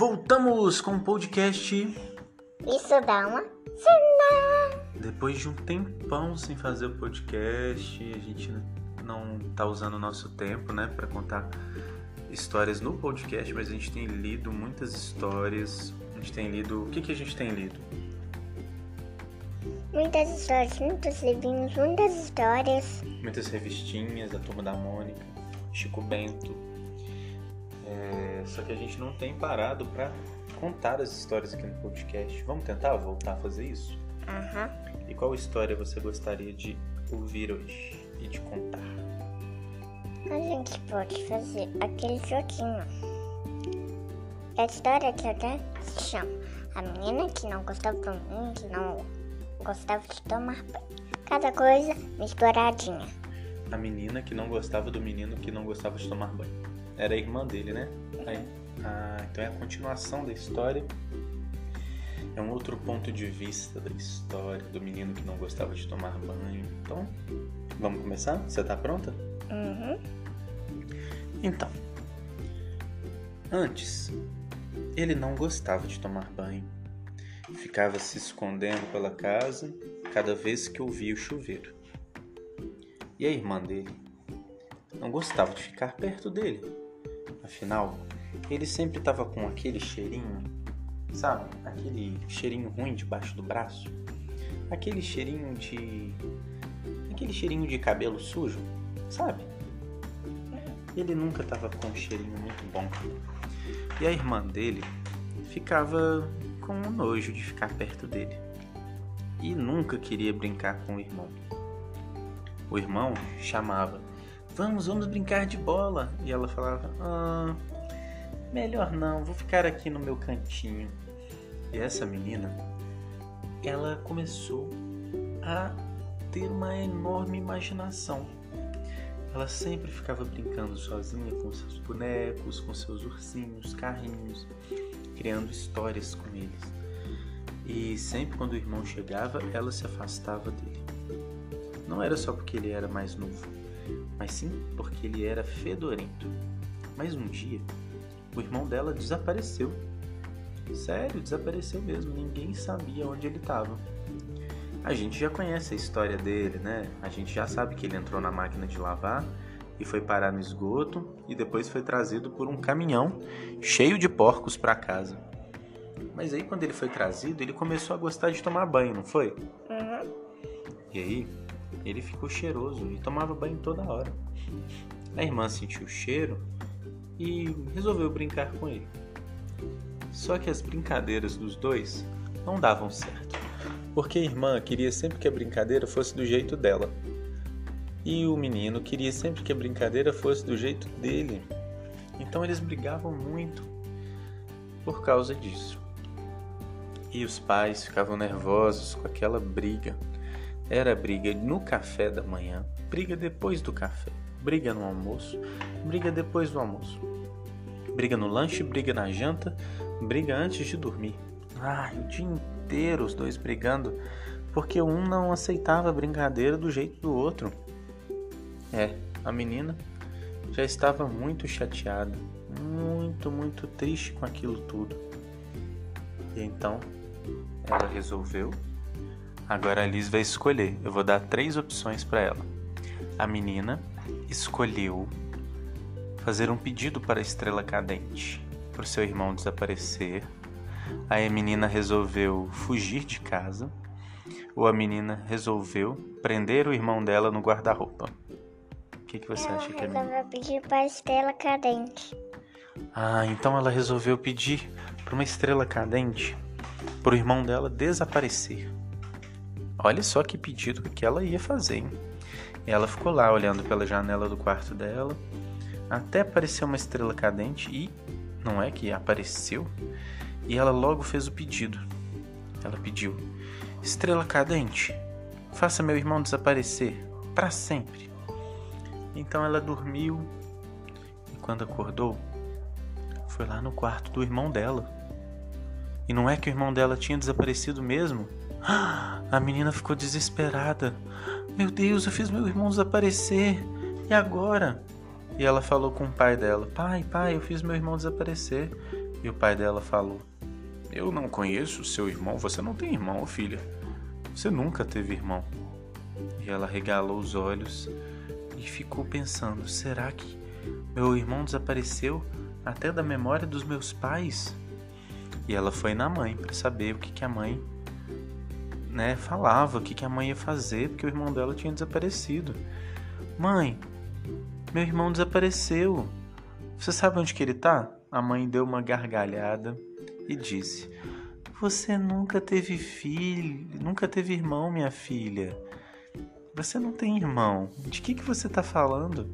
voltamos com o podcast. Isso dá uma cena. Depois de um tempão sem fazer o podcast, a gente não tá usando o nosso tempo, né, para contar histórias no podcast, mas a gente tem lido muitas histórias. A gente tem lido. O que, que a gente tem lido? Muitas histórias, muitos livrinhos, muitas histórias. Muitas revistinhas, a turma da Mônica, Chico Bento. É, só que a gente não tem parado para contar as histórias aqui no podcast. Vamos tentar voltar a fazer isso? Aham. E qual história você gostaria de ouvir hoje e de contar? A gente pode fazer aquele joguinho. A história que até se chama A menina que não gostava do menino que não gostava de tomar banho. Cada coisa misturadinha. A menina que não gostava do menino que não gostava de tomar banho. Era a irmã dele, né? Ah, então é a continuação da história. É um outro ponto de vista da história do menino que não gostava de tomar banho. Então, vamos começar? Você tá pronta? Uhum. Então, antes, ele não gostava de tomar banho. Ficava se escondendo pela casa cada vez que ouvia o chuveiro. E a irmã dele não gostava de ficar perto dele. Afinal, ele sempre estava com aquele cheirinho, sabe? Aquele cheirinho ruim debaixo do braço. Aquele cheirinho de. Aquele cheirinho de cabelo sujo, sabe? Ele nunca estava com um cheirinho muito bom. E a irmã dele ficava com um nojo de ficar perto dele. E nunca queria brincar com o irmão. O irmão chamava: Vamos, vamos brincar de bola. E ela falava: Ah, melhor não, vou ficar aqui no meu cantinho. E essa menina, ela começou a ter uma enorme imaginação. Ela sempre ficava brincando sozinha com seus bonecos, com seus ursinhos, carrinhos, criando histórias com eles. E sempre quando o irmão chegava, ela se afastava dele. Não era só porque ele era mais novo, mas sim porque ele era fedorento. Mas um dia, o irmão dela desapareceu. Sério, desapareceu mesmo, ninguém sabia onde ele estava. A gente já conhece a história dele, né? A gente já sabe que ele entrou na máquina de lavar e foi parar no esgoto e depois foi trazido por um caminhão cheio de porcos para casa. Mas aí quando ele foi trazido, ele começou a gostar de tomar banho, não foi? Uhum. E aí, ele ficou cheiroso e tomava banho toda hora. A irmã sentiu o cheiro e resolveu brincar com ele. Só que as brincadeiras dos dois não davam certo, porque a irmã queria sempre que a brincadeira fosse do jeito dela. E o menino queria sempre que a brincadeira fosse do jeito dele. Então eles brigavam muito por causa disso. E os pais ficavam nervosos com aquela briga. Era briga no café da manhã, briga depois do café, briga no almoço, briga depois do almoço, briga no lanche, briga na janta, briga antes de dormir. Ai, o dia inteiro os dois brigando, porque um não aceitava a brincadeira do jeito do outro. É, a menina já estava muito chateada, muito, muito triste com aquilo tudo. E então ela resolveu. Agora a Liz vai escolher. Eu vou dar três opções para ela. A menina escolheu fazer um pedido para a estrela cadente, para o seu irmão desaparecer. Aí a menina resolveu fugir de casa. Ou a menina resolveu prender o irmão dela no guarda-roupa. O que, que você Ela acha que é melhor? resolveu pedir para a estrela cadente. Ah, então ela resolveu pedir para uma estrela cadente para o irmão dela desaparecer. Olha só que pedido que ela ia fazer, hein? Ela ficou lá olhando pela janela do quarto dela, até aparecer uma estrela cadente e não é que apareceu, e ela logo fez o pedido. Ela pediu: Estrela cadente, faça meu irmão desaparecer para sempre. Então ela dormiu e quando acordou, foi lá no quarto do irmão dela. E não é que o irmão dela tinha desaparecido mesmo? A menina ficou desesperada. Meu Deus, eu fiz meu irmão desaparecer. E agora? E ela falou com o pai dela: Pai, pai, eu fiz meu irmão desaparecer. E o pai dela falou: Eu não conheço seu irmão, você não tem irmão, filha. Você nunca teve irmão. E ela regalou os olhos e ficou pensando: será que meu irmão desapareceu até da memória dos meus pais? E ela foi na mãe para saber o que, que a mãe né, falava, o que, que a mãe ia fazer, porque o irmão dela tinha desaparecido. Mãe, meu irmão desapareceu. Você sabe onde que ele tá? A mãe deu uma gargalhada e disse: Você nunca teve filho, nunca teve irmão, minha filha. Você não tem irmão. De que que você tá falando?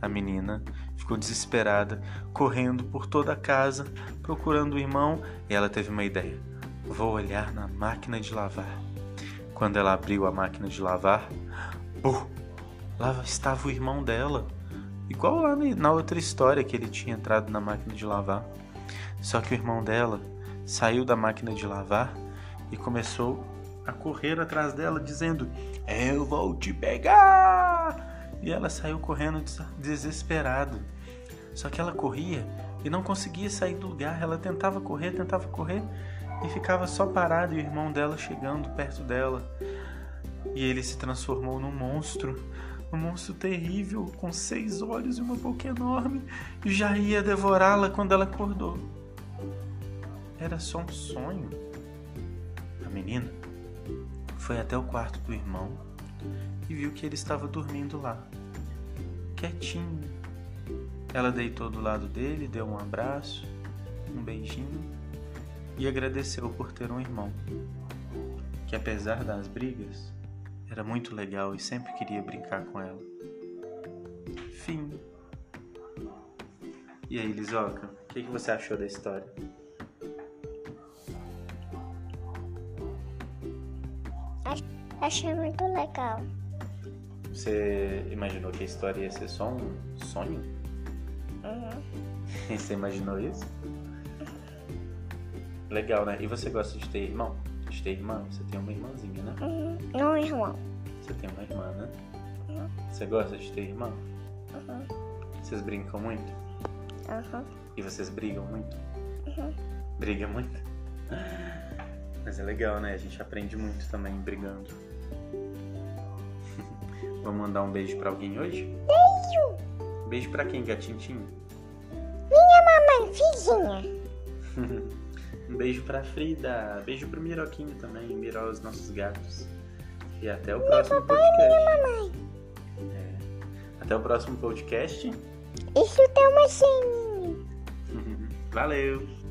A menina ficou desesperada, correndo por toda a casa, procurando o irmão, e ela teve uma ideia. Vou olhar na máquina de lavar. Quando ela abriu a máquina de lavar, uh, lá estava o irmão dela. Igual lá na outra história que ele tinha entrado na máquina de lavar. Só que o irmão dela saiu da máquina de lavar e começou a correr atrás dela, dizendo: Eu vou te pegar! E ela saiu correndo desesperada. Só que ela corria e não conseguia sair do lugar. Ela tentava correr, tentava correr e ficava só parada e o irmão dela chegando perto dela. E ele se transformou num monstro, um monstro terrível, com seis olhos e uma boca enorme, e já ia devorá-la quando ela acordou. Era só um sonho. A menina foi até o quarto do irmão e viu que ele estava dormindo lá, quietinho. Ela deitou do lado dele, deu um abraço, um beijinho e agradeceu por ter um irmão, que apesar das brigas, era muito legal e sempre queria brincar com ela. Fim. E aí, Lisoca, o que, que você achou da história? Achei muito legal. Você imaginou que a história ia ser só um sonho? Uhum. Você imaginou isso? Legal, né? E você gosta de ter irmão? De ter irmã? Você tem uma irmãzinha, né? Uhum. Não, irmão. Você tem uma irmã, né? Uhum. Você gosta de ter irmão? Uhum. Vocês brincam muito? Uhum. E vocês brigam muito? Uhum. Briga muito? Mas é legal, né? A gente aprende muito também brigando. Vamos mandar um beijo pra alguém hoje? Beijo! Beijo pra quem, gatinho? Minha mamãe, filhinha. um beijo pra Frida. Beijo pro Miroquinho também, Miró os nossos gatos. E até o próximo podcast. Mamãe. É. Até o próximo podcast. Isso tem uma senha. Valeu!